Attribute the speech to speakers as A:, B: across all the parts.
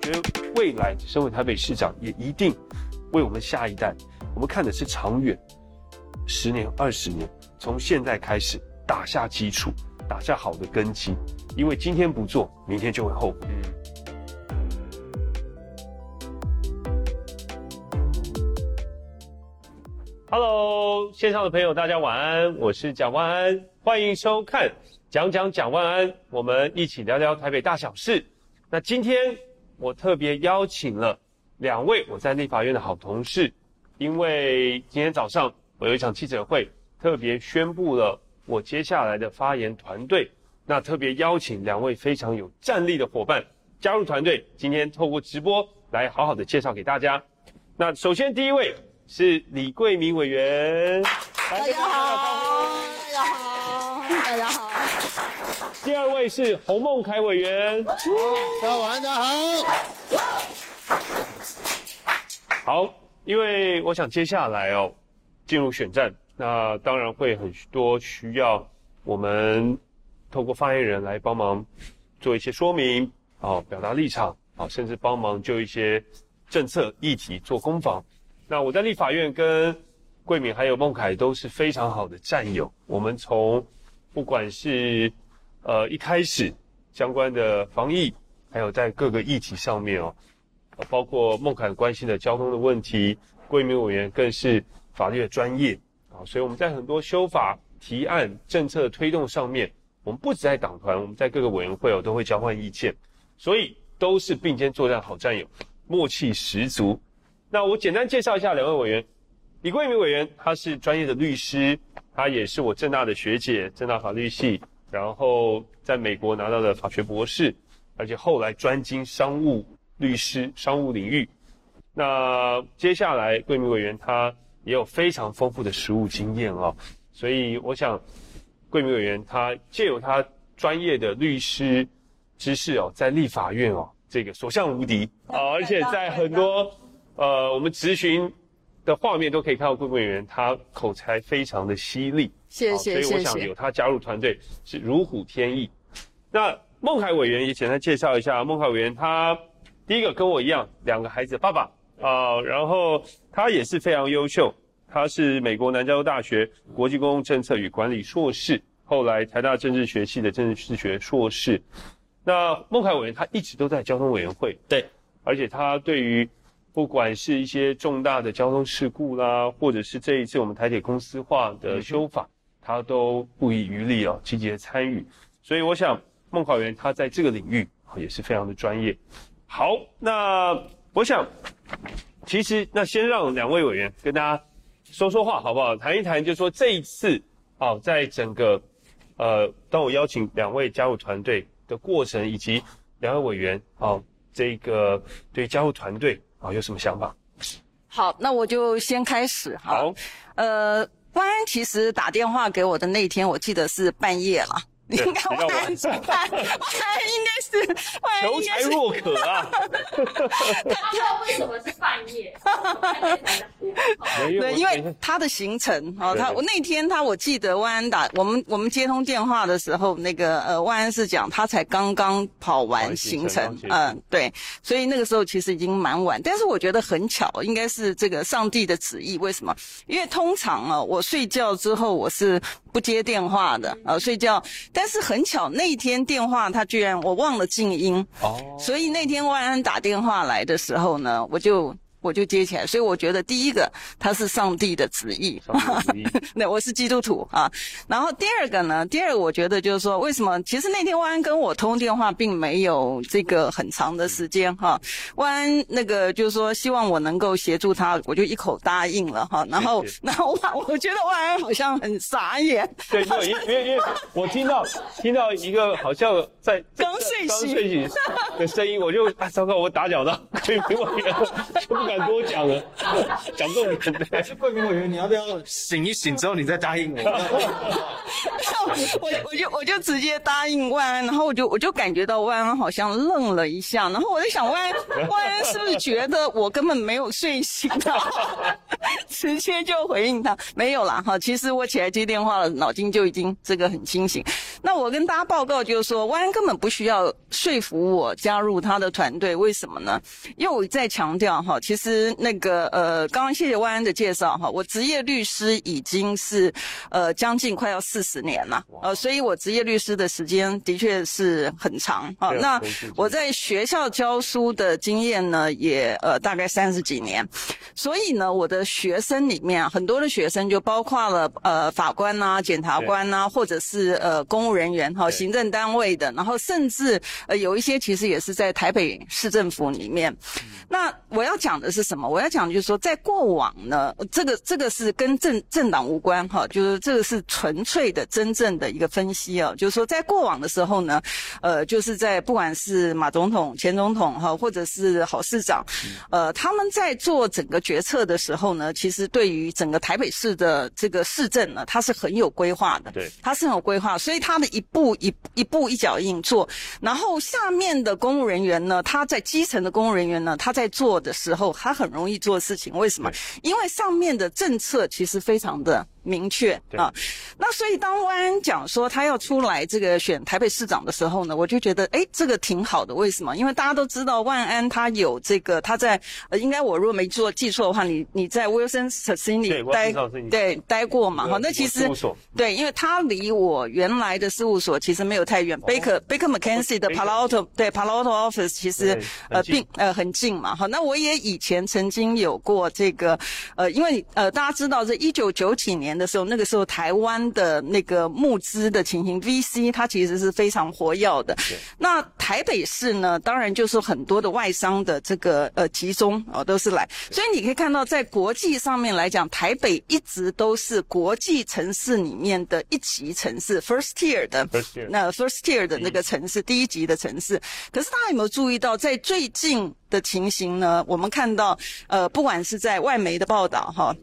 A: 觉得未来身为台北市长，也一定为我们下一代，我们看的是长远，十年、二十年，从现在开始打下基础，打下好的根基，因为今天不做，明天就会后悔。Hello，线上的朋友，大家晚安，我是蒋万安，欢迎收看讲讲蒋万安，我们一起聊聊台北大小事。那今天我特别邀请了两位我在立法院的好同事，因为今天早上我有一场记者会，特别宣布了我接下来的发言团队。那特别邀请两位非常有战力的伙伴加入团队，今天透过直播来好好的介绍给大家。那首先第一位是李贵明委员，
B: 大家好，大家好，大家好。
A: 第二位是洪孟楷委员，大
C: 家晚安，大家好。
A: 好，因为我想接下来哦，进入选战，那当然会很多需要我们透过发言人来帮忙做一些说明，哦，表达立场，啊，甚至帮忙就一些政策议题做攻防。那我在立法院跟桂敏还有孟凯都是非常好的战友，我们从不管是呃，一开始相关的防疫，还有在各个议题上面哦，包括孟凯关心的交通的问题，贵敏委员更是法律的专业啊，所以我们在很多修法提案、政策推动上面，我们不止在党团，我们在各个委员会哦都会交换意见，所以都是并肩作战好战友，默契十足。那我简单介绍一下两位委员，李贵敏委员他是专业的律师，他也是我正大的学姐，正大法律系。然后在美国拿到了法学博士，而且后来专精商务律师、商务领域。那接下来贵敏委员他也有非常丰富的实务经验哦，所以我想贵敏委员他借由他专业的律师知识哦，在立法院哦这个所向无敌啊，而且在很多呃我们咨询的画面都可以看到贵敏委员他口才非常的犀利。
B: 谢谢，
A: 所以我想有他加入团队是如虎添翼。那孟凯委员也简单介绍一下，孟凯委员他第一个跟我一样，两个孩子的爸爸啊、呃，然后他也是非常优秀，他是美国南加州大学国际公共政策与管理硕士，后来台大政治学系的政治学硕士。那孟凯委员他一直都在交通委员会，对，而且他对于不管是一些重大的交通事故啦，或者是这一次我们台铁公司化的修法。嗯他都不遗余力哦，积极的参与，所以我想孟楷委员他在这个领域也是非常的专业。好，那我想其实那先让两位委员跟大家说说话好不好？谈一谈，就是说这一次啊，在整个呃，当我邀请两位加入团队的过程，以及两位委员啊，这个对加入团队啊有什么想法？
B: 好，那我就先开始哈。
A: 好，
B: 呃。关安其实打电话给我的那天，我记得是半夜了。你应该万安，万安应该是
A: 求财若渴啊！
D: 他知道为什么是半夜？
B: 对，因为他的行程哦，他我那天他我记得万安打我们我们接通电话的时候，那个呃万安是讲他才刚刚跑完行程，嗯，对，所以那个时候其实已经蛮晚，但是我觉得很巧，应该是这个上帝的旨意。为什么？因为通常啊，我睡觉之后我是不接电话的啊，睡觉。但是很巧，那一天电话他居然我忘了静音哦，所以那天万安打电话来的时候呢，我就。我就接起来，所以我觉得第一个他是上帝的旨意，那 我是基督徒啊。然后第二个呢，第二个我觉得就是说，为什么？其实那天万安跟我通电话并没有这个很长的时间哈。万安那个就是说希望我能够协助他，我就一口答应了哈。然后 然后万我觉得万安好像很傻眼。
A: 对对，因为因为我听到听到一个好像在
B: 刚睡醒
A: 睡醒的声音，我就啊糟糕，我打搅到，可以给不敢多讲了，讲重点。
C: 还是贵宾委员，你要不要醒一醒之后你再答应我？
B: 我我就我就直接答应万安，然后我就我就感觉到万安好像愣了一下，然后我在想万安 万安是不是觉得我根本没有睡醒啊？直接就回应他没有啦哈。其实我起来接电话了，脑筋就已经这个很清醒。那我跟大家报告就是说，万安根本不需要说服我加入他的团队，为什么呢？因为我在强调哈，其实那个呃，刚刚谢谢万安的介绍哈，我职业律师已经是呃将近快要四十年了，呃，所以我职业律师的时间的确是很长啊。那我在学校教书的经验呢，也呃大概三十几年，所以呢，我的学生里面很多的学生就包括了呃法官呐、啊、检察官呐、啊，或者是呃公务人员哈、行政单位的，然后甚至呃有一些其实也是在台北市政府里面。那我要讲的是什么？我要讲的就是说，在过往呢，这个这个是跟政政党无关哈，就是这个是纯粹的真正的一个分析啊，就是说在过往的时候呢，呃，就是在不管是马总统、前总统哈，或者是郝市长，呃，他们在做整个决策的时候呢，其实对于整个台北市的这个市政呢，他是很有规划的，对，他是很有规划，所以他的一步一一步一脚印做，然后下面的公务人员呢，他在基层的公务人员呢，他在做的时候，他很容易做事情。为什么？因为上面的政策其实非常的明确啊。那所以当万安讲说他要出来这个选台北市长的时候呢，我就觉得哎，这个挺好的。为什么？因为大家都知道万安他有这个他在呃，应该我如果没做记错的话，你你在 Wilson Sonsini 待对待过嘛？哈，那其实对，因为他离我原来的事务所其实没有太远，Baker Baker McKenzie 的 Palo Alto 对 Palo Alto Office 其实呃并呃很近嘛。哈，那我也以前曾经有过这个呃，因为呃大家知道，这一九九几年的时候，那个时候台湾的那个募资的情形，VC 它其实是非常活跃的。那台北市呢，当然就是很多的外商的这个呃集中哦，都是来。所以你可以看到，在国际上面来讲，台北一直都是国际城市里面的一级城市，first tier 的那 first tier 的那个城市，第一级的城市。可是大家有没有注意到，在最近的情形呢？我们看到，呃，不管是在外媒的报道，哈。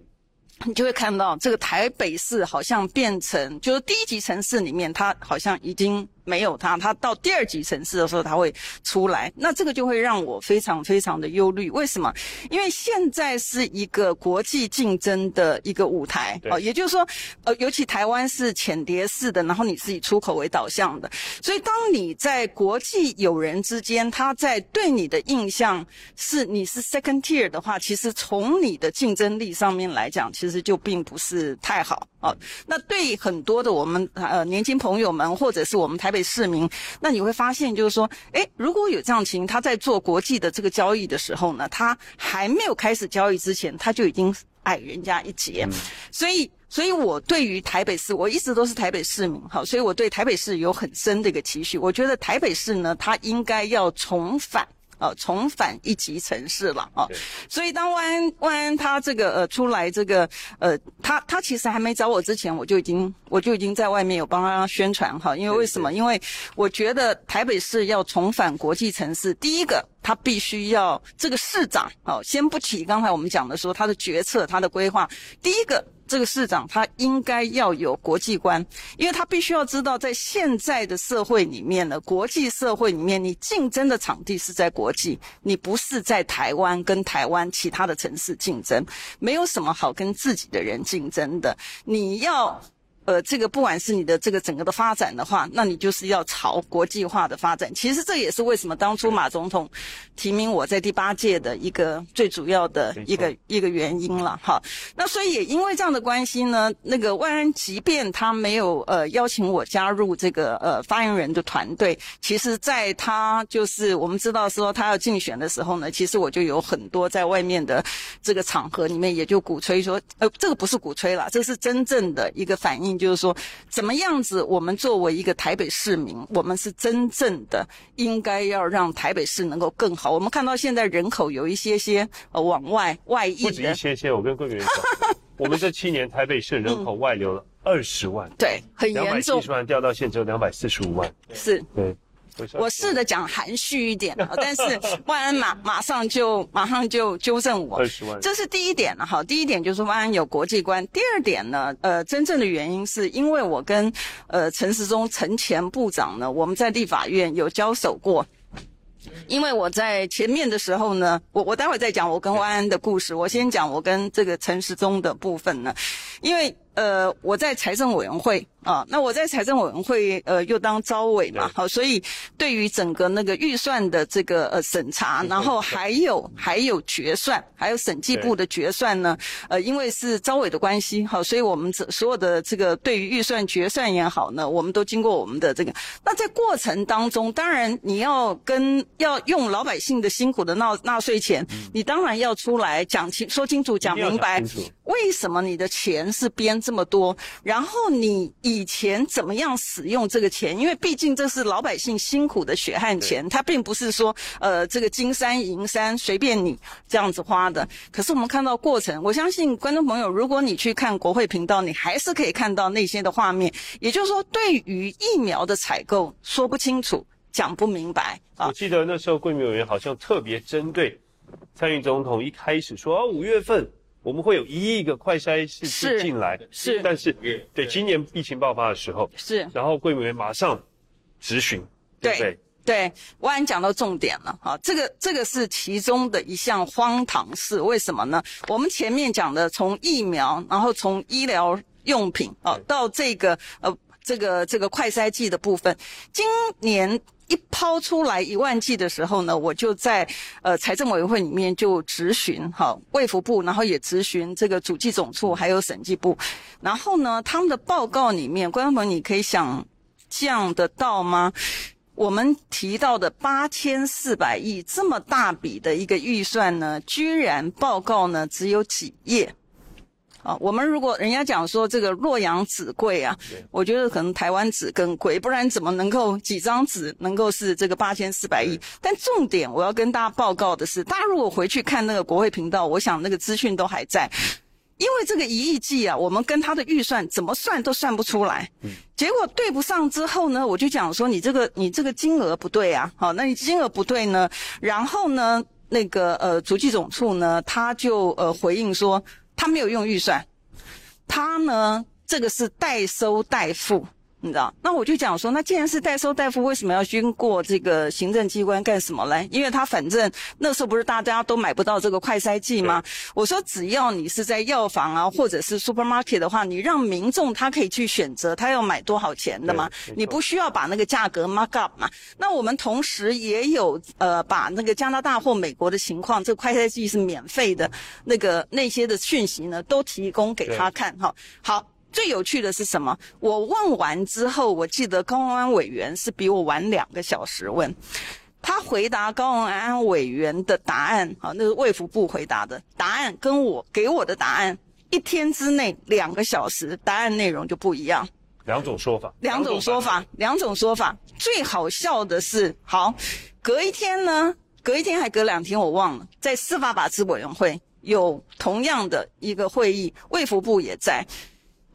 B: 你就会看到这个台北市好像变成，就是低级城市里面，它好像已经。没有他，他到第二级城市的时候，他会出来。那这个就会让我非常非常的忧虑。为什么？因为现在是一个国际竞争的一个舞台哦，也就是说，呃，尤其台湾是浅碟式的，然后你是以出口为导向的，所以当你在国际友人之间，他在对你的印象是你是 second tier 的话，其实从你的竞争力上面来讲，其实就并不是太好哦。那对很多的我们呃年轻朋友们，或者是我们台北。市民，那你会发现，就是说，诶，如果有这样情，他在做国际的这个交易的时候呢，他还没有开始交易之前，他就已经矮人家一截。所以，所以我对于台北市，我一直都是台北市民，好，所以我对台北市有很深的一个期许。我觉得台北市呢，它应该要重返。呃，重返一级城市了啊，所以当万安万安他这个呃出来这个呃，他他其实还没找我之前，我就已经我就已经在外面有帮他宣传哈，因为为什么？因为我觉得台北市要重返国际城市，第一个他必须要这个市长哦，先不提刚才我们讲的说他的决策、他的规划，第一个。这个市长他应该要有国际观，因为他必须要知道，在现在的社会里面呢，国际社会里面，你竞争的场地是在国际，你不是在台湾跟台湾其他的城市竞争，没有什么好跟自己的人竞争的，你要。呃，这个不管是你的这个整个的发展的话，那你就是要朝国际化的发展。其实这也是为什么当初马总统提名我在第八届的一个最主要的一个一个原因了哈。那所以也因为这样的关系呢，那个万安即便他没有呃邀请我加入这个呃发言人的团队，其实在他就是我们知道说他要竞选的时候呢，其实我就有很多在外面的这个场合里面也就鼓吹说，呃，这个不是鼓吹啦，这是真正的一个反应。就是说，怎么样子？我们作为一个台北市民，我们是真正的应该要让台北市能够更好。我们看到现在人口有一些些呃往外外溢的，
A: 不止一些些。我跟桂圆讲，我们这七年台北市人口外流了二十万，
B: 嗯，对，很严重，两百七
A: 十万掉到现在只有两百四十五万，
B: 是，
A: 对。
B: 我试着讲含蓄一点，但是万安马马上就马上就纠正我，这是第一点了哈。第一点就是万安有国际观，第二点呢，呃，真正的原因是因为我跟呃陈时中陈前部长呢，我们在立法院有交手过。因为我在前面的时候呢，我我待会再讲我跟万安的故事，我先讲我跟这个陈时中的部分呢，因为。呃，我在财政委员会啊。那我在财政委员会呃又当招委嘛，好，所以对于整个那个预算的这个呃审查，然后还有还有决算，还有审计部的决算呢，呃，因为是招委的关系，好，所以我们这所有的这个对于预算决算也好呢，我们都经过我们的这个。那在过程当中，当然你要跟要用老百姓的辛苦的纳纳税钱，你当然要出来讲清说清楚讲明白，为什么你的钱是编这么多，然后你以前怎么样使用这个钱？因为毕竟这是老百姓辛苦的血汗钱，它并不是说呃这个金山银山随便你这样子花的。可是我们看到过程，我相信观众朋友，如果你去看国会频道，你还是可以看到那些的画面。也就是说，对于疫苗的采购说不清楚。讲不明白啊！
A: 我记得那时候，贵民委员好像特别针对蔡英文总统一开始说啊，五月份我们会有一亿个快筛试剂进来，
B: 是，
A: 但是对今年疫情爆发的时候
B: 是，
A: 然后贵民委员马上质询，对不对？
B: 对，万安讲到重点了啊！这个这个是其中的一项荒唐事，为什么呢？我们前面讲的从疫苗，然后从医疗用品啊，到这个呃这个这个快筛剂的部分，今年。一抛出来一万剂的时候呢，我就在呃财政委员会里面就质询哈卫福部，然后也质询这个主计总处还有审计部，然后呢他们的报告里面，官方朋友你可以想象得到吗？我们提到的八千四百亿这么大笔的一个预算呢，居然报告呢只有几页。啊，我们如果人家讲说这个洛阳纸贵啊，我觉得可能台湾纸更贵，不然怎么能够几张纸能够是这个八千四百亿？但重点我要跟大家报告的是，大家如果回去看那个国会频道，我想那个资讯都还在，因为这个一亿计啊，我们跟他的预算怎么算都算不出来，结果对不上之后呢，我就讲说你这个你这个金额不对啊，好，那你金额不对呢，然后呢，那个呃足迹总处呢，他就呃回应说。他没有用预算，他呢，这个是代收代付。你知道，那我就讲说，那既然是代收代付，为什么要经过这个行政机关干什么嘞？因为他反正那时候不是大家都买不到这个快筛剂吗？我说只要你是在药房啊，或者是 supermarket 的话，你让民众他可以去选择他要买多少钱的嘛，你不需要把那个价格 mark up 嘛。那我们同时也有呃把那个加拿大或美国的情况，这个快筛剂是免费的，那个那些的讯息呢都提供给他看哈。好。最有趣的是什么？我问完之后，我记得高文安委员是比我晚两个小时问，他回答高文安委员的答案，啊，那是卫福部回答的答案，跟我给我的答案一天之内两个小时，答案内容就不一样。
A: 两种说法，
B: 两种说法，两种说法。最好笑的是，好，隔一天呢，隔一天还隔两天，我忘了，在司法法制委员会有同样的一个会议，卫福部也在。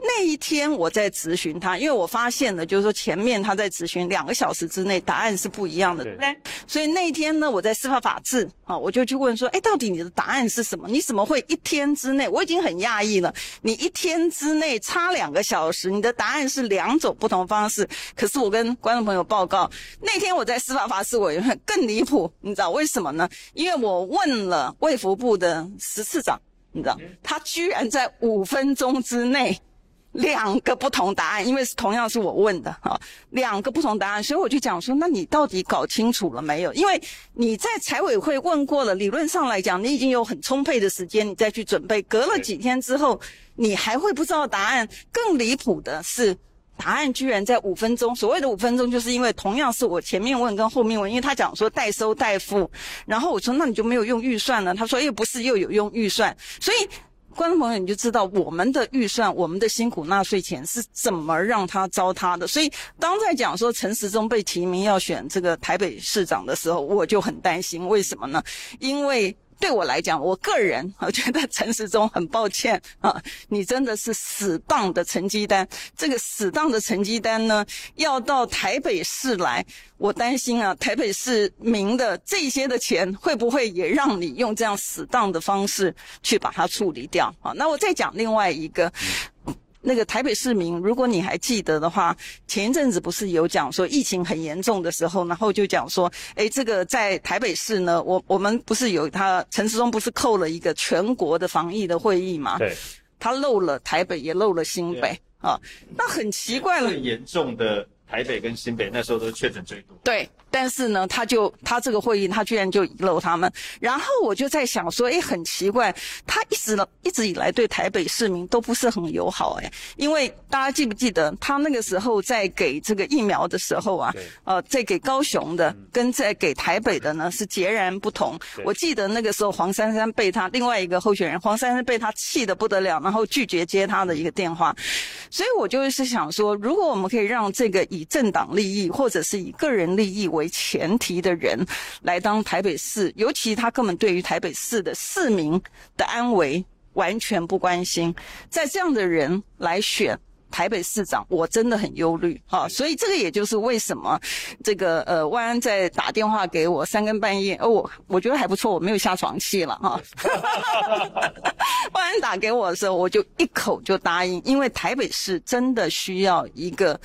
B: 那一天我在质询他，因为我发现了，就是说前面他在质询两个小时之内答案是不一样的，对不对？所以那一天呢，我在司法法制啊，我就去问说，哎，到底你的答案是什么？你怎么会一天之内？我已经很讶异了，你一天之内差两个小时，你的答案是两种不同方式。可是我跟观众朋友报告，那天我在司法法制委员会更离谱，你知道为什么呢？因为我问了卫福部的十次长，你知道，他居然在五分钟之内。两个不同答案，因为是同样是我问的哈，两个不同答案，所以我就讲说，那你到底搞清楚了没有？因为你在财委会问过了，理论上来讲，你已经有很充沛的时间，你再去准备。隔了几天之后，你还会不知道答案。更离谱的是，答案居然在五分钟。所谓的五分钟，就是因为同样是我前面问跟后面问，因为他讲说代收代付，然后我说那你就没有用预算了？他说又不是，又有用预算，所以。观众朋友，你就知道我们的预算，我们的辛苦纳税钱是怎么让他糟蹋的。所以，当在讲说陈时中被提名要选这个台北市长的时候，我就很担心。为什么呢？因为。对我来讲，我个人 我觉得陈时中很抱歉啊，你真的是死当的成绩单。这个死当的成绩单呢，要到台北市来，我担心啊，台北市民的这些的钱会不会也让你用这样死当的方式去把它处理掉啊？那我再讲另外一个。那个台北市民，如果你还记得的话，前一阵子不是有讲说疫情很严重的时候，然后就讲说，哎，这个在台北市呢，我我们不是有他陈时中不是扣了一个全国的防疫的会议嘛？
A: 对，
B: 他漏了台北，也漏了新北。啊。那很奇怪了，
E: 最严重的台北跟新北那时候都是确诊最多。
B: 对。但是呢，他就他这个会议，他居然就遗漏他们。然后我就在想说，哎，很奇怪，他一直一直以来对台北市民都不是很友好，哎，因为大家记不记得，他那个时候在给这个疫苗的时候啊，呃，在给高雄的跟在给台北的呢是截然不同。我记得那个时候黄珊珊被他另外一个候选人黄珊珊被他气得不得了，然后拒绝接他的一个电话。所以我就是想说，如果我们可以让这个以政党利益或者是以个人利益为为前提的人来当台北市，尤其他根本对于台北市的市民的安危完全不关心，在这样的人来选台北市长，我真的很忧虑啊！所以这个也就是为什么这个呃万安在打电话给我三更半夜，哦，我我觉得还不错，我没有下床气了哈。啊、万安打给我的时候，我就一口就答应，因为台北市真的需要一个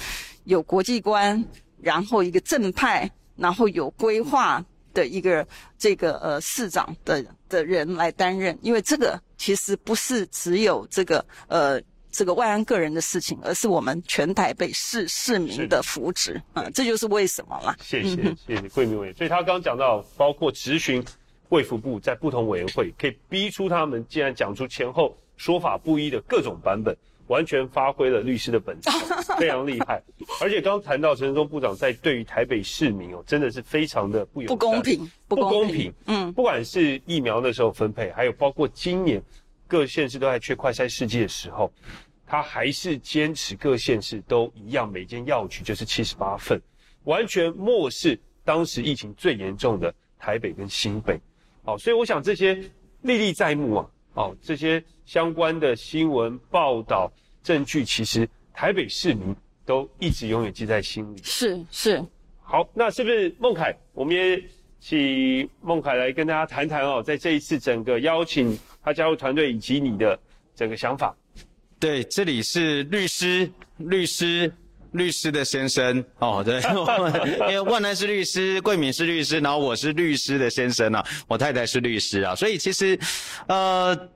B: 有国际观，然后一个正派。然后有规划的一个这个呃市长的的人来担任，因为这个其实不是只有这个呃这个外安个人的事情，而是我们全台北市市民的福祉啊、呃，这就是为什么啦。
A: 谢谢、嗯、谢谢桂民委员。所以他刚刚讲到，包括质询卫福部在不同委员会，可以逼出他们既然讲出前后说法不一的各种版本。完全发挥了律师的本色，非常厉害。而且刚谈到陈振中部长在对于台北市民哦，真的是非常的不友善，
B: 不公平，
A: 不公平。嗯，不管是疫苗那时候分配，还有包括今年各县市都在缺快筛试剂的时候，他还是坚持各县市都一样，每间药局就是七十八份，完全漠视当时疫情最严重的台北跟新北。哦，所以我想这些历历在目啊。哦，这些相关的新闻报道证据，其实台北市民都一直永远记在心里。
B: 是是。
A: 好，那是不是孟凯？我们也请孟凯来跟大家谈谈哦，在这一次整个邀请他加入团队以及你的整个想法。
E: 对，这里是律师，律师，律师的先生哦。对，因为万南是律师，桂敏是律师，然后我是律师的先生啊，我太太是律师啊，所以其实，呃。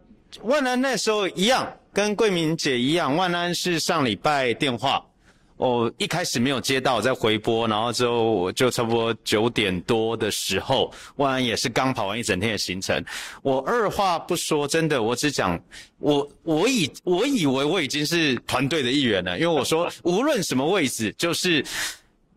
E: 万安那时候一样，跟桂明姐一样。万安是上礼拜电话，哦，一开始没有接到，在回拨，然后之后就差不多九点多的时候，万安也是刚跑完一整天的行程。我二话不说，真的，我只讲，我我以我以为我已经是团队的一员了，因为我说无论什么位置，就是。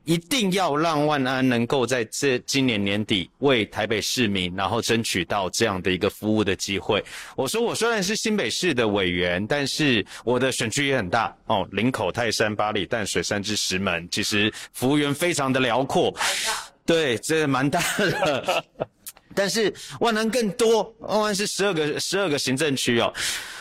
E: 一定要让万安能够在这今年年底为台北市民，然后争取到这样的一个服务的机会。我说我虽然是新北市的委员，但是我的选区也很大哦，林口、泰山、八里、淡水、三芝、石门，其实服务员非常的辽阔。对，这蛮大的。但是万安更多，万安是十二个十二个行政区哦。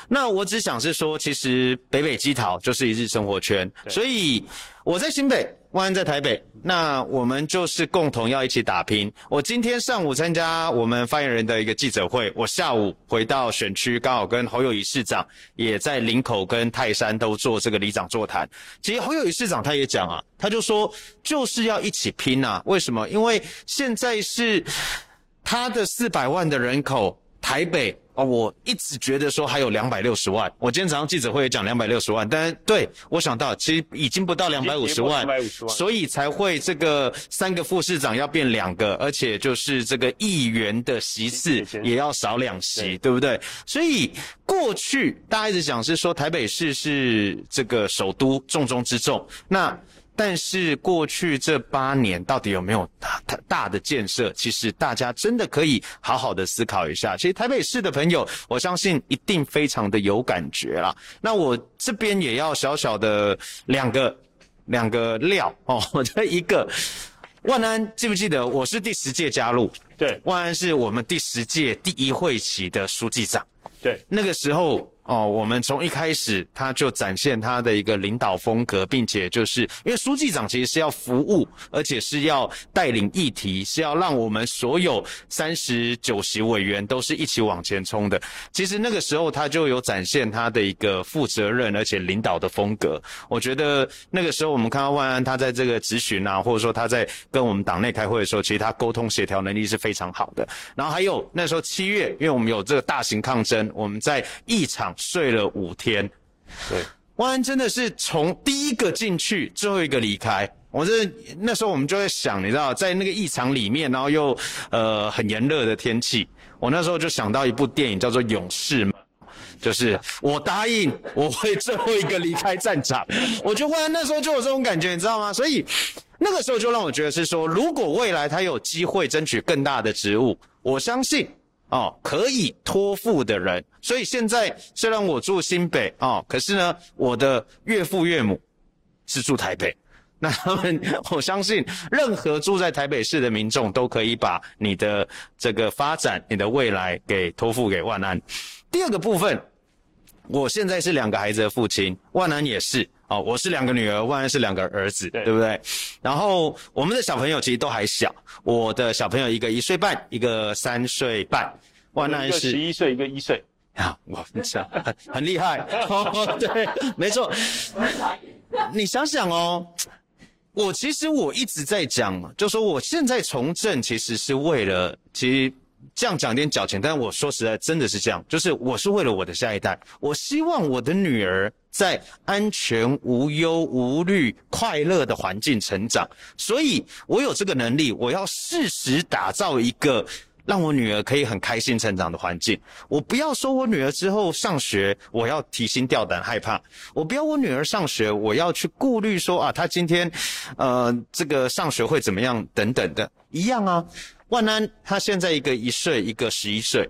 E: 那我只想是说，其实北北基桃就是一日生活圈，所以我在新北。万安在台北，那我们就是共同要一起打拼。我今天上午参加我们发言人的一个记者会，我下午回到选区，刚好跟侯友宜市长也在林口跟泰山都做这个里长座谈。其实侯友宜市长他也讲啊，他就说就是要一起拼啊。为什么？因为现在是他的四百万的人口，台北。哦，我一直觉得说还有两百六十万。我今天早上记者会也讲两百六十万，但是对，我想到其实已经不到两百五十万，所以才会这个三个副市长要变两个，而且就是这个议员的席次也要少两席，对，对不对？所以过去大家一直讲是说台北市是这个首都重中之重，那。但是过去这八年到底有没有大大的建设？其实大家真的可以好好的思考一下。其实台北市的朋友，我相信一定非常的有感觉啦。那我这边也要小小的两个两个料哦。我这一个万安记不记得我是第十届加入？
A: 对，
E: 万安是我们第十届第一会期的书记长。
A: 对，
E: 那个时候。哦，我们从一开始他就展现他的一个领导风格，并且就是因为书记长其实是要服务，而且是要带领议题，是要让我们所有三十九席委员都是一起往前冲的。其实那个时候他就有展现他的一个负责任而且领导的风格。我觉得那个时候我们看到万安他在这个质询啊，或者说他在跟我们党内开会的时候，其实他沟通协调能力是非常好的。然后还有那时候七月，因为我们有这个大型抗争，我们在议场。睡了五天，
A: 对，
E: 万安真的是从第一个进去，最后一个离开。我这那时候我们就在想，你知道，在那个异常里面，然后又呃很炎热的天气，我那时候就想到一部电影叫做《勇士们》，就是我答应我会最后一个离开战场。我就忽然那时候就有这种感觉，你知道吗？所以那个时候就让我觉得是说，如果未来他有机会争取更大的职务，我相信哦可以托付的人。所以现在虽然我住新北哦，可是呢，我的岳父岳母是住台北。那他们，我相信任何住在台北市的民众都可以把你的这个发展、你的未来给托付给万安。第二个部分，我现在是两个孩子的父亲，万安也是哦，我是两个女儿，万安是两个儿子，对，对不对？然后我们的小朋友其实都还小，我的小朋友一个一岁半，一个三岁半，万安是
A: 十一岁，一个一岁
E: 啊，我想很很厉害 哦，对，没错，你想想哦。我其实我一直在讲，就说我现在从政其实是为了，其实这样讲有点矫情，但我说实在真的是这样，就是我是为了我的下一代，我希望我的女儿在安全、无忧、无虑、快乐的环境成长，所以我有这个能力，我要适时打造一个。让我女儿可以很开心成长的环境。我不要说我女儿之后上学，我要提心吊胆害怕。我不要我女儿上学，我要去顾虑说啊，她今天，呃，这个上学会怎么样等等的，一样啊。万安他现在一个一岁，一个十一岁，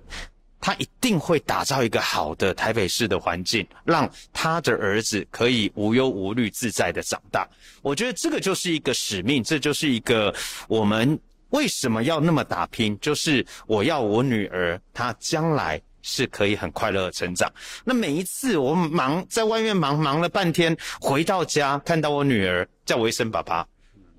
E: 他一定会打造一个好的台北市的环境，让他的儿子可以无忧无虑、自在的长大。我觉得这个就是一个使命，这就是一个我们。为什么要那么打拼？就是我要我女儿，她将来是可以很快乐的成长。那每一次我忙在外面忙忙了半天，回到家看到我女儿叫我一声爸爸，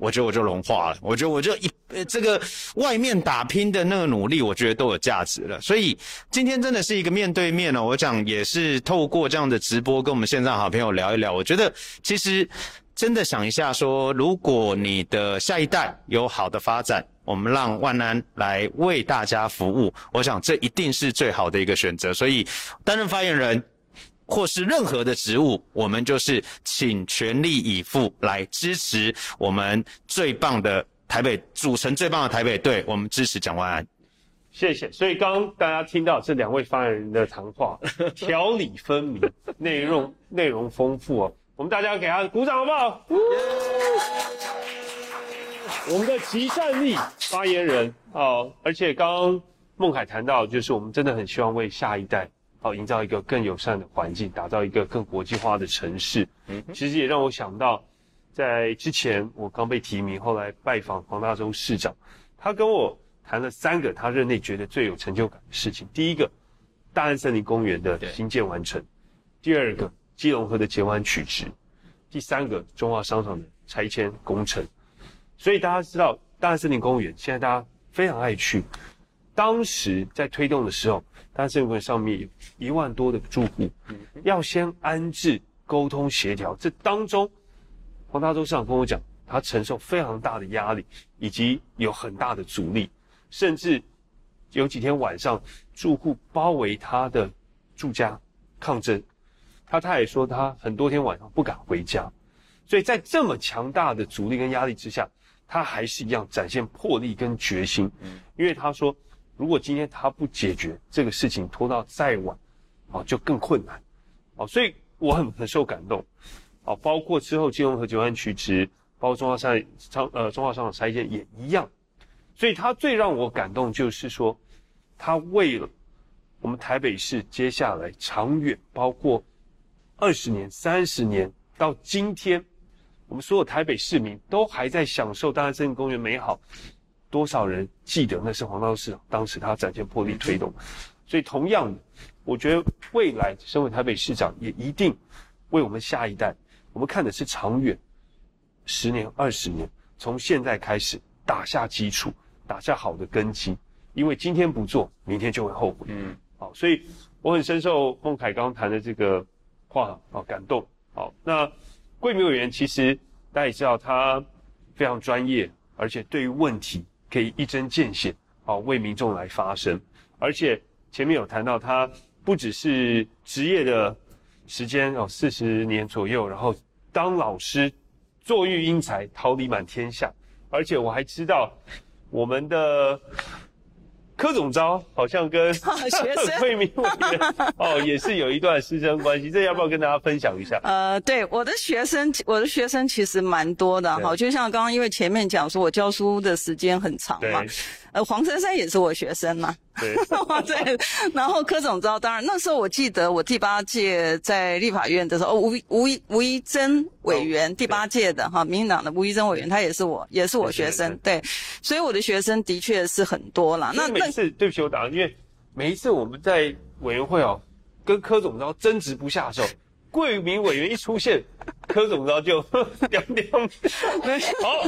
E: 我觉得我就融化了。我觉得我就一呃这个外面打拼的那个努力，我觉得都有价值了。所以今天真的是一个面对面哦，我讲也是透过这样的直播跟我们线上好朋友聊一聊。我觉得其实真的想一下说，如果你的下一代有好的发展。我们让万安来为大家服务，我想这一定是最好的一个选择。所以担任发言人或是任何的职务，我们就是请全力以赴来支持我们最棒的台北，组成最棒的台北队。我们支持蒋万安，
A: 谢谢。所以刚刚大家听到这两位发言人的谈话，条理分明，内容内容丰富哦。我们大家给他鼓掌好不好我们的齐善立发言人哦，而且刚刚孟凯谈到，就是我们真的很希望为下一代哦营造一个更友善的环境，打造一个更国际化的城市。嗯，其实也让我想到，在之前我刚被提名，后来拜访黄大洲市长，他跟我谈了三个他任内觉得最有成就感的事情。第一个，大安森林公园的新建完成；第二个，基隆河的截弯取直；第三个，中华商场的拆迁工程。所以大家知道，大安森林公园现在大家非常爱去。当时在推动的时候，大安森林公园上面有一万多的住户，要先安置、沟通、协调。这当中，黄大洲市长跟我讲，他承受非常大的压力，以及有很大的阻力，甚至有几天晚上，住户包围他的住家抗争。他他也说，他很多天晚上不敢回家。所以在这么强大的阻力跟压力之下，他还是一样展现魄力跟决心，因为他说，如果今天他不解决这个事情，拖到再晚，啊，就更困难，啊，所以我很很受感动，啊，包括之后金融和九安取直，包括中华商商呃中华商场拆迁也一样，所以他最让我感动就是说，他为了我们台北市接下来长远，包括二十年、三十年到今天。我们所有台北市民都还在享受大安森林公园美好，多少人记得那是黄大洲市长当时他展现魄力推动，所以同样的，我觉得未来身为台北市长也一定为我们下一代，我们看的是长远，十年、二十年，从现在开始打下基础，打下好的根基，因为今天不做，明天就会后悔。嗯，好，所以我很深受孟凯刚谈的这个话啊感动。好，那。贵民委员其实大家也知道，他非常专业，而且对于问题可以一针见血，哦为民众来发声。而且前面有谈到，他不只是职业的时间哦，四十年左右，然后当老师，坐育英才，桃李满天下。而且我还知道我们的。柯总招好像跟惠民委员哦，也是有一段师生关系，这要不要跟大家分享一下？
B: 呃，对，我的学生，我的学生其实蛮多的哈，就像刚刚因为前面讲说我教书的时间很长嘛。呃，黄珊珊也是我学生嘛，
A: 对，
B: 对，然后柯总召，当然那时候我记得我第八届在立法院的时候，哦，吴吴吴怡珍委员，哦、第八届的哈，民进党的吴怡珍委员，他也是我，也是我学生，对，对，所以我的学生的确是很多啦。那每
A: 次，对不起我打，因为每一次我们在委员会哦，跟柯总召争执不下手。贵民委员一出现，柯总召就 掉掉，好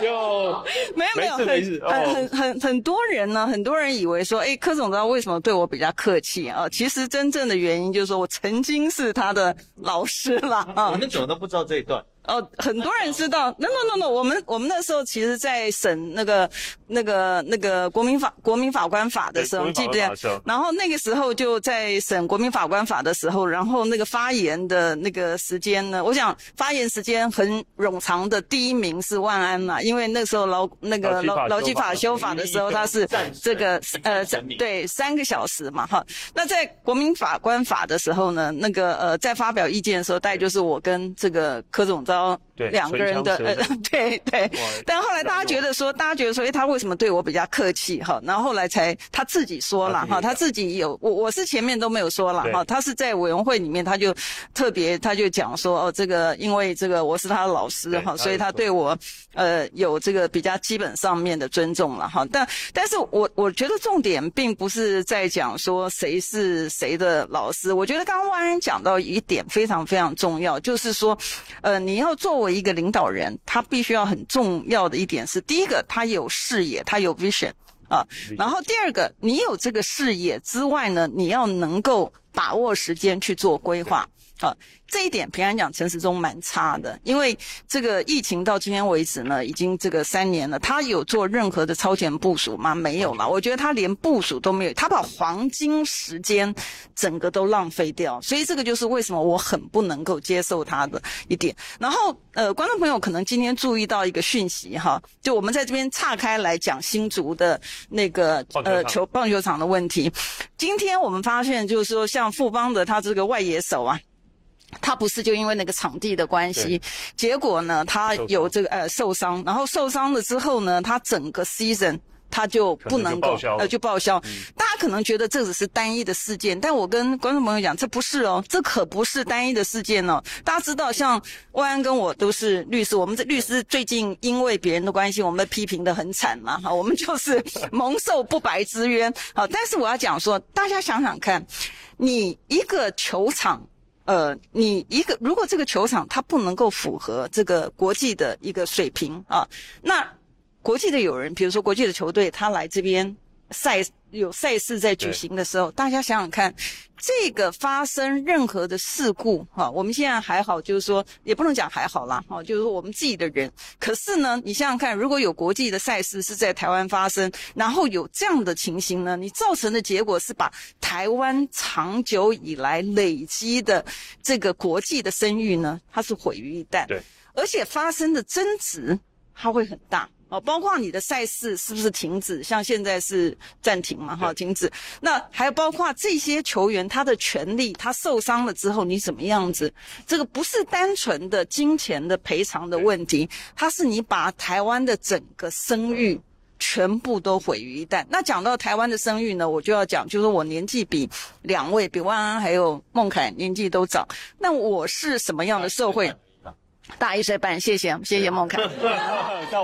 A: 就
B: 没有没有没事，很很很很多人呢，很多人以为说，哎，柯总召为什么对我比较客气啊？其实真正的原因就是说我曾经是他的老师啦。啊。
E: 你们怎么都不知道这一段？
B: 哦，很多人知道。No no no no，我们我们那时候其实，在审那个那个那个国民法国民法官法的时候，记不记得？然后那个时候就在审国民法官法的时候，然后那个发言的那个时间呢，我想发言时间很冗长的第一名是万安嘛，因为那时候劳那个劳劳基法修法的时候，他是这个呃对三个小时嘛哈。那在国民法官法的时候呢，那个呃在发表意见的时候，大概就是我跟这个柯总召。well, 对，两个人的呃，对 对，但后来大家觉得说，大家觉得说，哎，他为什么对我比较客气哈？然后后来才他自己说了哈，他自己有我我是前面都没有说了哈，他是在委员会里面他就特别他就讲说哦，这个因为这个我是他的老师哈，所以他对我呃有这个比较基本上面的尊重了哈。但但是我我觉得重点并不是在讲说谁是谁的老师，我觉得刚刚万安讲到一点非常非常重要，就是说呃你要。要作为一个领导人，他必须要很重要的一点是，第一个，他有视野，他有 vision 啊。然后第二个，你有这个视野之外呢，你要能够把握时间去做规划啊。这一点，平安讲陈时中蛮差的，因为这个疫情到今天为止呢，已经这个三年了，他有做任何的超前部署吗？没有嘛，我觉得他连部署都没有，他把黄金时间整个都浪费掉，所以这个就是为什么我很不能够接受他的一点。然后，呃，观众朋友可能今天注意到一个讯息哈，就我们在这边岔开来讲新竹的那个呃球棒球场的问题，今天我们发现就是说，像富邦的他这个外野手啊。他不是就因为那个场地的关系，结果呢，他有这个呃受伤，然后受伤了之后呢，他整个 season 他就不能够呃就报销。大家可能觉得这只是单一的事件，但我跟观众朋友讲，这不是哦，这可不是单一的事件哦。大家知道，像万安跟我都是律师，我们这律师最近因为别人的关系，我们被批评的很惨嘛，哈，我们就是 蒙受不白之冤。好，但是我要讲说，大家想想看，你一个球场。呃，你一个如果这个球场它不能够符合这个国际的一个水平啊，那国际的友人，比如说国际的球队，他来这边赛有赛事在举行的时候，大家想想看。这个发生任何的事故，哈，我们现在还好，就是说也不能讲还好啦，哈，就是说我们自己的人。可是呢，你想想看，如果有国际的赛事是在台湾发生，然后有这样的情形呢，你造成的结果是把台湾长久以来累积的这个国际的声誉呢，它是毁于一旦。对，而且发生的争执，它会很大。哦，包括你的赛事是不是停止？像现在是暂停嘛，哈，停止。那还有包括这些球员他的权利，他受伤了之后你怎么样子？这个不是单纯的金钱的赔偿的问题，它是你把台湾的整个声誉全部都毁于一旦。那讲到台湾的声誉呢，我就要讲，就是我年纪比两位，比万安还有孟凯年纪都长。那我是什么样的社会？大一岁半，谢谢，谢谢孟凯。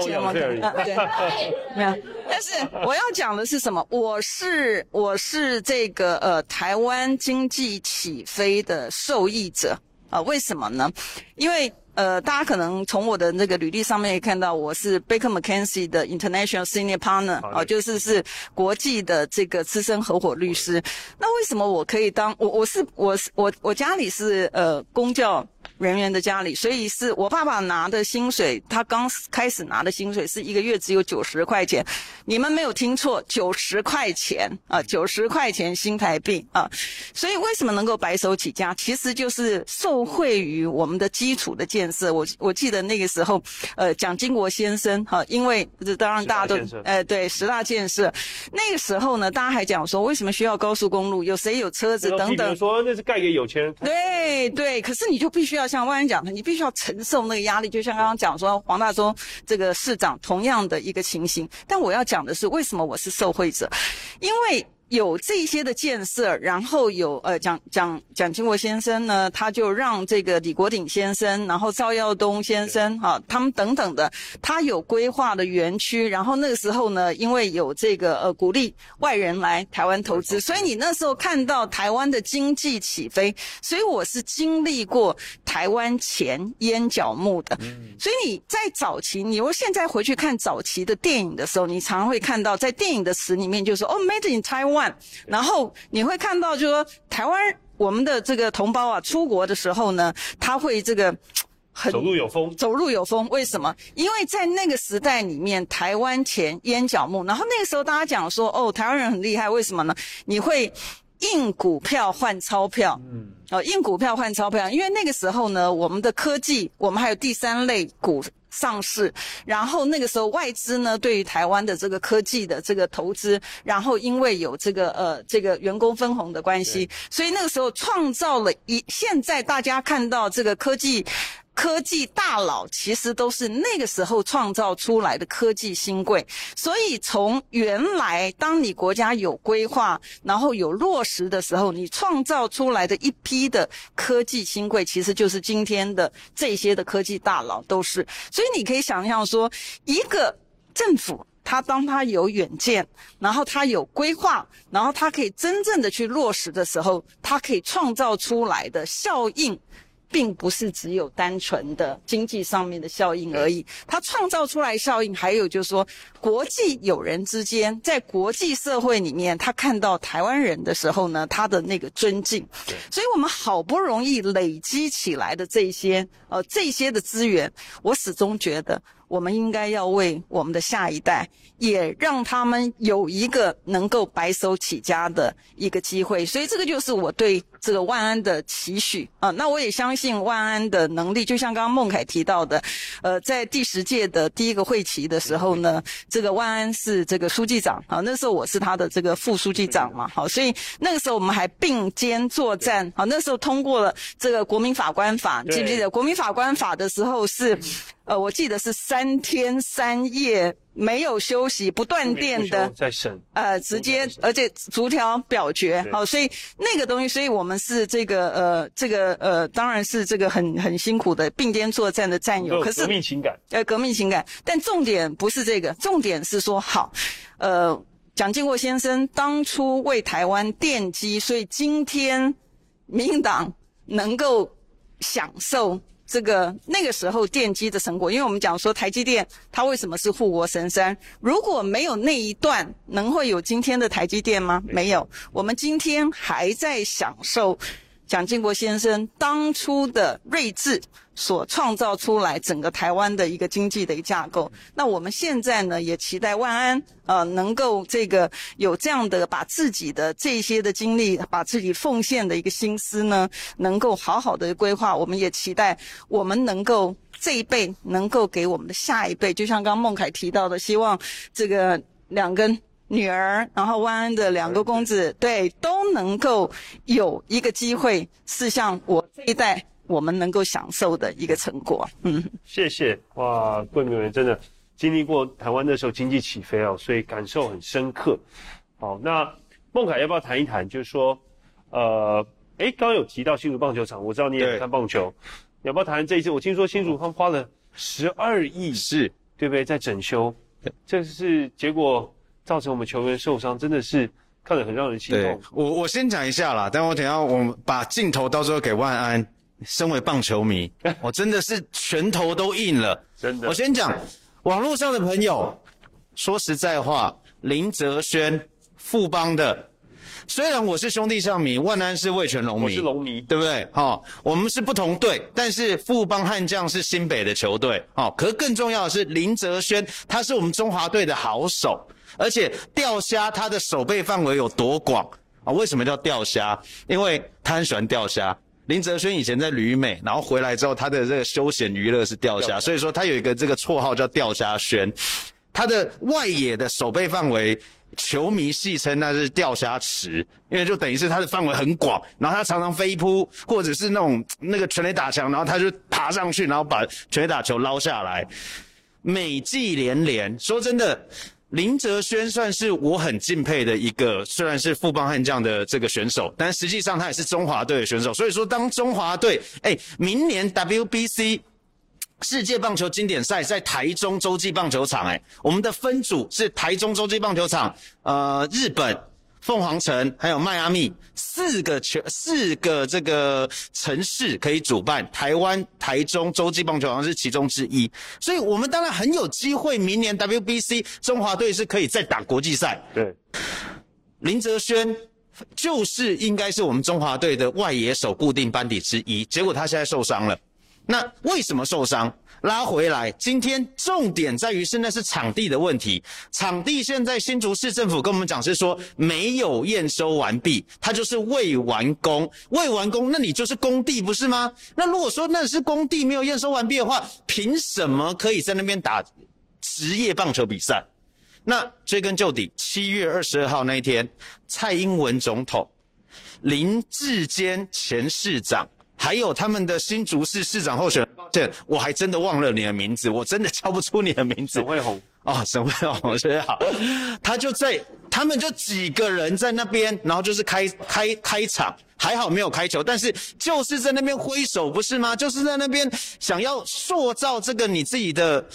B: 谢谢孟凯。啊，对，没有。但是我要讲的是什么？我是我是这个呃台湾经济起飞的受益者啊？为什么呢？因为呃大家可能从我的那个履历上面也看到，我是 Baker McKenzie 的 International Senior Partner 啊，就是是国际的这个资深合伙律师。那为什么我可以当我我是我是我我家里是呃公教。人员的家里，所以是我爸爸拿的薪水，他刚开始拿的薪水是一个月只有九十块钱，你们没有听错，九十块钱啊，九十块钱新台币啊，所以为什么能够白手起家，其实就是受惠于我们的基础的建设。我我记得那个时候，呃，蒋经国先生哈、啊，因为这当然大家都，呃，对，十大建设，那个时候呢，大家还讲说为什么需要高速公路，有谁有车子？等等，
A: 说那是盖给有钱人。
B: 对对，可是你就必须要像万人讲的，你必须要承受那个压力，就像刚刚讲说黄大洲这个市长同样的一个情形。但我要讲的是，为什么我是受惠者？因为。有这些的建设，然后有呃蒋蒋蒋经国先生呢，他就让这个李国鼎先生，然后赵耀东先生哈、啊，他们等等的，他有规划的园区，然后那个时候呢，因为有这个呃鼓励外人来台湾投资，所以你那时候看到台湾的经济起飞，所以我是经历过台湾前烟角木的，所以你在早期，你如果现在回去看早期的电影的时候，你常常会看到在电影的词里面就说哦，Made in Taiwan。然后你会看到，就是说台湾我们的这个同胞啊，出国的时候呢，他会这个很
A: 走路有风，
B: 走路有风。为什么？因为在那个时代里面，台湾钱淹脚目。然后那个时候大家讲说，哦，台湾人很厉害，为什么呢？你会印股票换钞票，嗯，哦，印股票换钞票，因为那个时候呢，我们的科技，我们还有第三类股。上市，然后那个时候外资呢，对于台湾的这个科技的这个投资，然后因为有这个呃这个员工分红的关系，所以那个时候创造了一，现在大家看到这个科技。科技大佬其实都是那个时候创造出来的科技新贵，所以从原来当你国家有规划，然后有落实的时候，你创造出来的一批的科技新贵，其实就是今天的这些的科技大佬都是。所以你可以想象说，一个政府，他当他有远见，然后他有规划，然后他可以真正的去落实的时候，他可以创造出来的效应。并不是只有单纯的经济上面的效应而已，它创造出来效应，还有就是说，国际友人之间，在国际社会里面，他看到台湾人的时候呢，他的那个尊敬。所以我们好不容易累积起来的这些，呃，这些的资源，我始终觉得。我们应该要为我们的下一代，也让他们有一个能够白手起家的一个机会。所以这个就是我对这个万安的期许啊。那我也相信万安的能力，就像刚刚孟凯提到的，呃，在第十届的第一个会期的时候呢，这个万安是这个书记长啊，那时候我是他的这个副书记长嘛，好，所以那个时候我们还并肩作战，啊，那时候通过了这个国民法官法，记不记得国民法官法的时候是？呃，我记得是三天三夜没有休息，不断电的
A: 在审，
B: 呃，直接而且逐条表决，好，所以那个东西，所以我们是这个呃，这个呃，当然是这个很很辛苦的并肩作战的战友，可是
A: 革命情感，
B: 呃，革命情感，但重点不是这个，重点是说好，呃，蒋经国先生当初为台湾奠基，所以今天民进党能够享受。这个那个时候奠基的成果，因为我们讲说台积电它为什么是护国神山？如果没有那一段，能会有今天的台积电吗？没有，我们今天还在享受。蒋经国先生当初的睿智所创造出来整个台湾的一个经济的一个架构，那我们现在呢也期待万安呃能够这个有这样的把自己的这些的经历，把自己奉献的一个心思呢，能够好好的规划。我们也期待我们能够这一辈能够给我们的下一辈，就像刚刚孟凯提到的，希望这个两根。女儿，然后万安的两个公子，对，都能够有一个机会，是像我这一代我们能够享受的一个成果。嗯，
A: 谢谢哇，桂民委真的经历过台湾那时候经济起飞哦，所以感受很深刻。好，那孟凯要不要谈一谈？就是说，呃，哎，刚刚有提到新竹棒球场，我知道你也看棒球，你要不要谈这一次？我听说新竹方花了十二亿，
E: 是
A: 对不对？在整修，这是结果。造成我们球员受伤，真的是看得很让人心痛。
E: 我我先讲一下啦，但我等下我们把镜头到时候给万安。身为棒球迷，我真的是拳头都硬了。
A: 真的，
E: 我先讲网络上的朋友，说实在话，林哲轩富邦的虽然我是兄弟象迷，万安是味全龙迷，
A: 我是龙迷，
E: 对不对？好、哦，我们是不同队，但是富邦悍将是新北的球队，哦，可是更重要的是林哲轩，他是我们中华队的好手，而且钓虾他的守备范围有多广啊、哦？为什么叫钓虾？因为他很喜欢钓虾。林哲轩以前在旅美，然后回来之后，他的这个休闲娱乐是钓虾，所以说他有一个这个绰号叫钓虾轩。他的外野的守备范围，球迷戏称那是钓虾池，因为就等于是他的范围很广，然后他常常飞扑，或者是那种那个全垒打墙，然后他就爬上去，然后把全垒打球捞下来，美技连连。说真的。林哲轩算是我很敬佩的一个，虽然是富邦悍将的这个选手，但实际上他也是中华队的选手。所以说，当中华队，哎，明年 WBC 世界棒球经典赛在台中洲际棒球场，哎，我们的分组是台中洲际棒球场，呃，日本。凤凰城还有迈阿密四个球四个这个城市可以主办，台湾台中洲际棒球场是其中之一，所以我们当然很有机会，明年 WBC 中华队是可以再打国际赛。
A: 对，
E: 林哲轩就是应该是我们中华队的外野手固定班底之一，结果他现在受伤了，那为什么受伤？拉回来，今天重点在于现在是场地的问题。场地现在新竹市政府跟我们讲是说没有验收完毕，它就是未完工，未完工，那你就是工地不是吗？那如果说那是工地没有验收完毕的话，凭什么可以在那边打职业棒球比赛？那追根究底，七月二十二号那一天，蔡英文总统、林智坚前市长。还有他们的新竹市市长候选人，这我还真的忘了你的名字，我真的叫不出你的名字。
A: 沈惠虹
E: 哦，沈慧虹，谢谢好。他就在，他们就几个人在那边，然后就是开开开场，还好没有开球，但是就是在那边挥手，不是吗？就是在那边想要塑造这个你自己的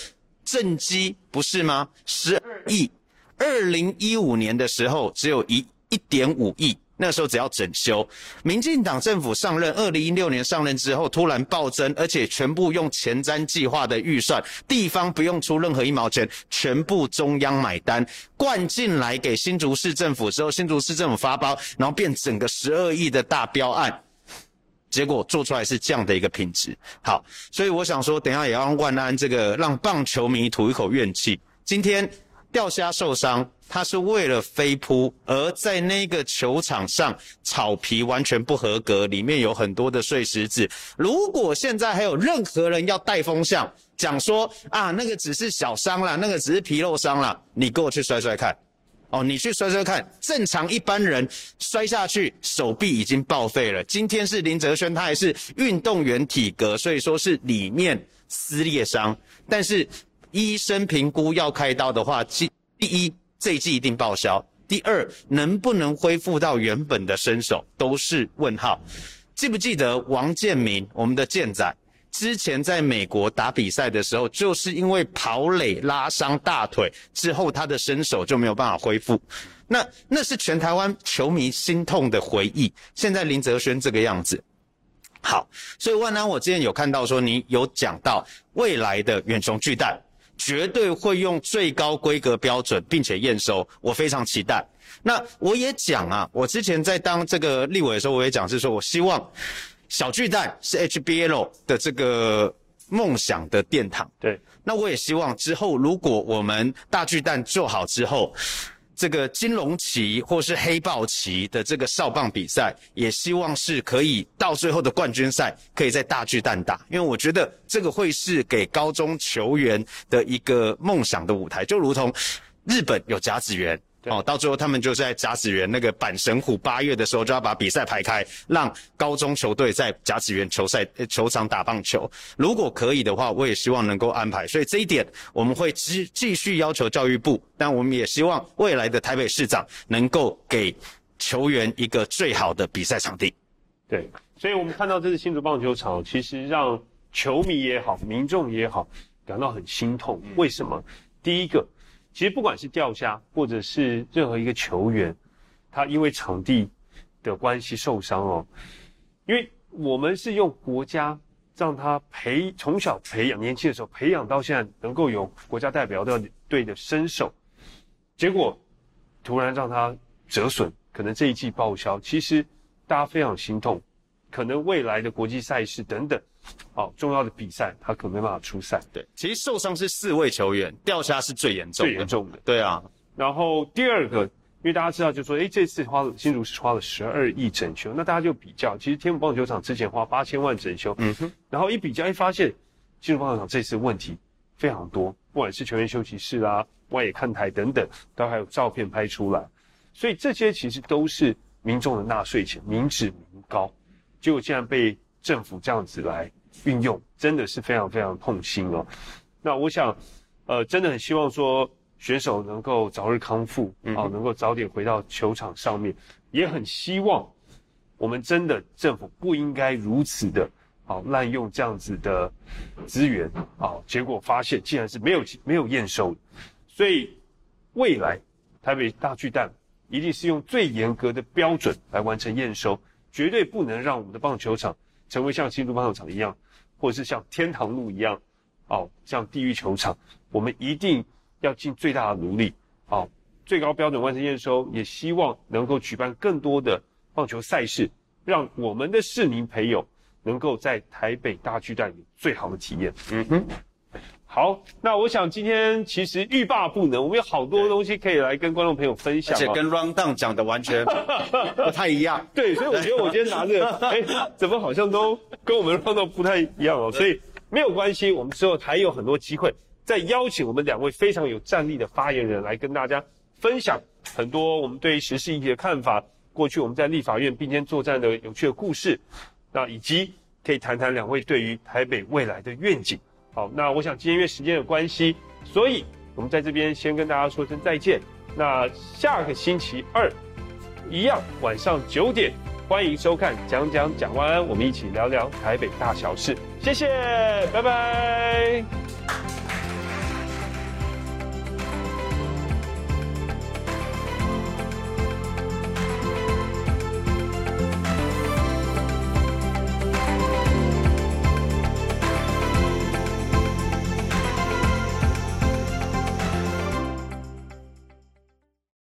E: 政绩，不是吗？十二亿，二零一五年的时候只有一一点五亿。那时候只要整修，民进党政府上任，二零一六年上任之后突然暴增，而且全部用前瞻计划的预算，地方不用出任何一毛钱，全部中央买单灌进来给新竹市政府之后，新竹市政府发包，然后变整个十二亿的大标案，结果做出来是这样的一个品质。好，所以我想说，等下也要让万安这个让棒球迷吐一口怨气。今天钓虾受伤。他是为了飞扑，而在那个球场上草皮完全不合格，里面有很多的碎石子。如果现在还有任何人要带风向，讲说啊，那个只是小伤啦，那个只是皮肉伤啦，你给我去摔摔看。哦，你去摔摔看，正常一般人摔下去手臂已经报废了。今天是林哲轩，他还是运动员体格，所以说是里面撕裂伤。但是医生评估要开刀的话，第第一。这一季一定报销。第二，能不能恢复到原本的身手都是问号。记不记得王建民，我们的健仔，之前在美国打比赛的时候，就是因为跑垒拉伤大腿之后，他的身手就没有办法恢复。那那是全台湾球迷心痛的回忆。现在林哲轩这个样子，好，所以万安，我之前有看到说你有讲到未来的远雄巨蛋。绝对会用最高规格标准，并且验收，我非常期待。那我也讲啊，我之前在当这个立委的时候，我也讲是说，我希望小巨蛋是 HBL 的这个梦想的殿堂。
A: 对，
E: 那我也希望之后，如果我们大巨蛋做好之后。这个金龙旗或是黑豹旗的这个哨棒比赛，也希望是可以到最后的冠军赛，可以在大巨蛋打，因为我觉得这个会是给高中球员的一个梦想的舞台，就如同日本有甲子园。哦，到最后他们就是在甲子园那个阪神虎，八月的时候就要把比赛排开，让高中球队在甲子园球赛球场打棒球。如果可以的话，我也希望能够安排。所以这一点我们会继继续要求教育部，但我们也希望未来的台北市长能够给球员一个最好的比赛场地。
A: 对，所以我们看到这次新竹棒球场，其实让球迷也好，民众也好，感到很心痛。为什么？第一个。其实不管是钓虾，或者是任何一个球员，他因为场地的关系受伤哦，因为我们是用国家让他培从小培养，年轻的时候培养到现在能够有国家代表队的身手，结果突然让他折损，可能这一季报销，其实大家非常心痛，可能未来的国际赛事等等，哦，重要的比赛他可能没办法出赛。
E: 对，其实受伤是四位球员，掉下是最严重的，
A: 最严重的。
E: 对啊，
A: 然后第二个，因为大家知道，就说，诶，这次花了新竹是花了十二亿整修，那大家就比较，其实天母棒球场之前花八千万整修，嗯哼，然后一比较，一发现新竹棒球场这次问题非常多，不管是球员休息室啦、外野看台等等，都还有照片拍出来，所以这些其实都是民众的纳税钱，民脂民膏，结果竟然被政府这样子来运用，真的是非常非常痛心哦。那我想，呃，真的很希望说选手能够早日康复，啊，能够早点回到球场上面，也很希望我们真的政府不应该如此的。好，滥用这样子的资源，好，结果发现竟然是没有没有验收的，所以未来台北大巨蛋一定是用最严格的标准来完成验收，绝对不能让我们的棒球场成为像新竹棒球场一样，或者是像天堂路一样，哦，像地狱球场，我们一定要尽最大的努力，哦，最高标准完成验收，也希望能够举办更多的棒球赛事，让我们的市民朋友。能够在台北大巨蛋有最好的体验。嗯哼，好，那我想今天其实欲罢不能，我们有好多东西可以来跟观众朋友分享，
E: 而且跟 rundown 讲的完全 不太一样。
A: 对，所以我觉得我今天拿这个，哎，怎么好像都跟我们 rundown 不太一样哦？所以没有关系，我们之后还有很多机会再邀请我们两位非常有战力的发言人来跟大家分享很多我们对于时事议题的看法，过去我们在立法院并肩作战的有趣的故事。那以及可以谈谈两位对于台北未来的愿景。好，那我想今天因为时间的关系，所以我们在这边先跟大家说声再见。那下个星期二一样晚上九点，欢迎收看讲讲讲完，我们一起聊聊台北大小事。谢谢，拜拜。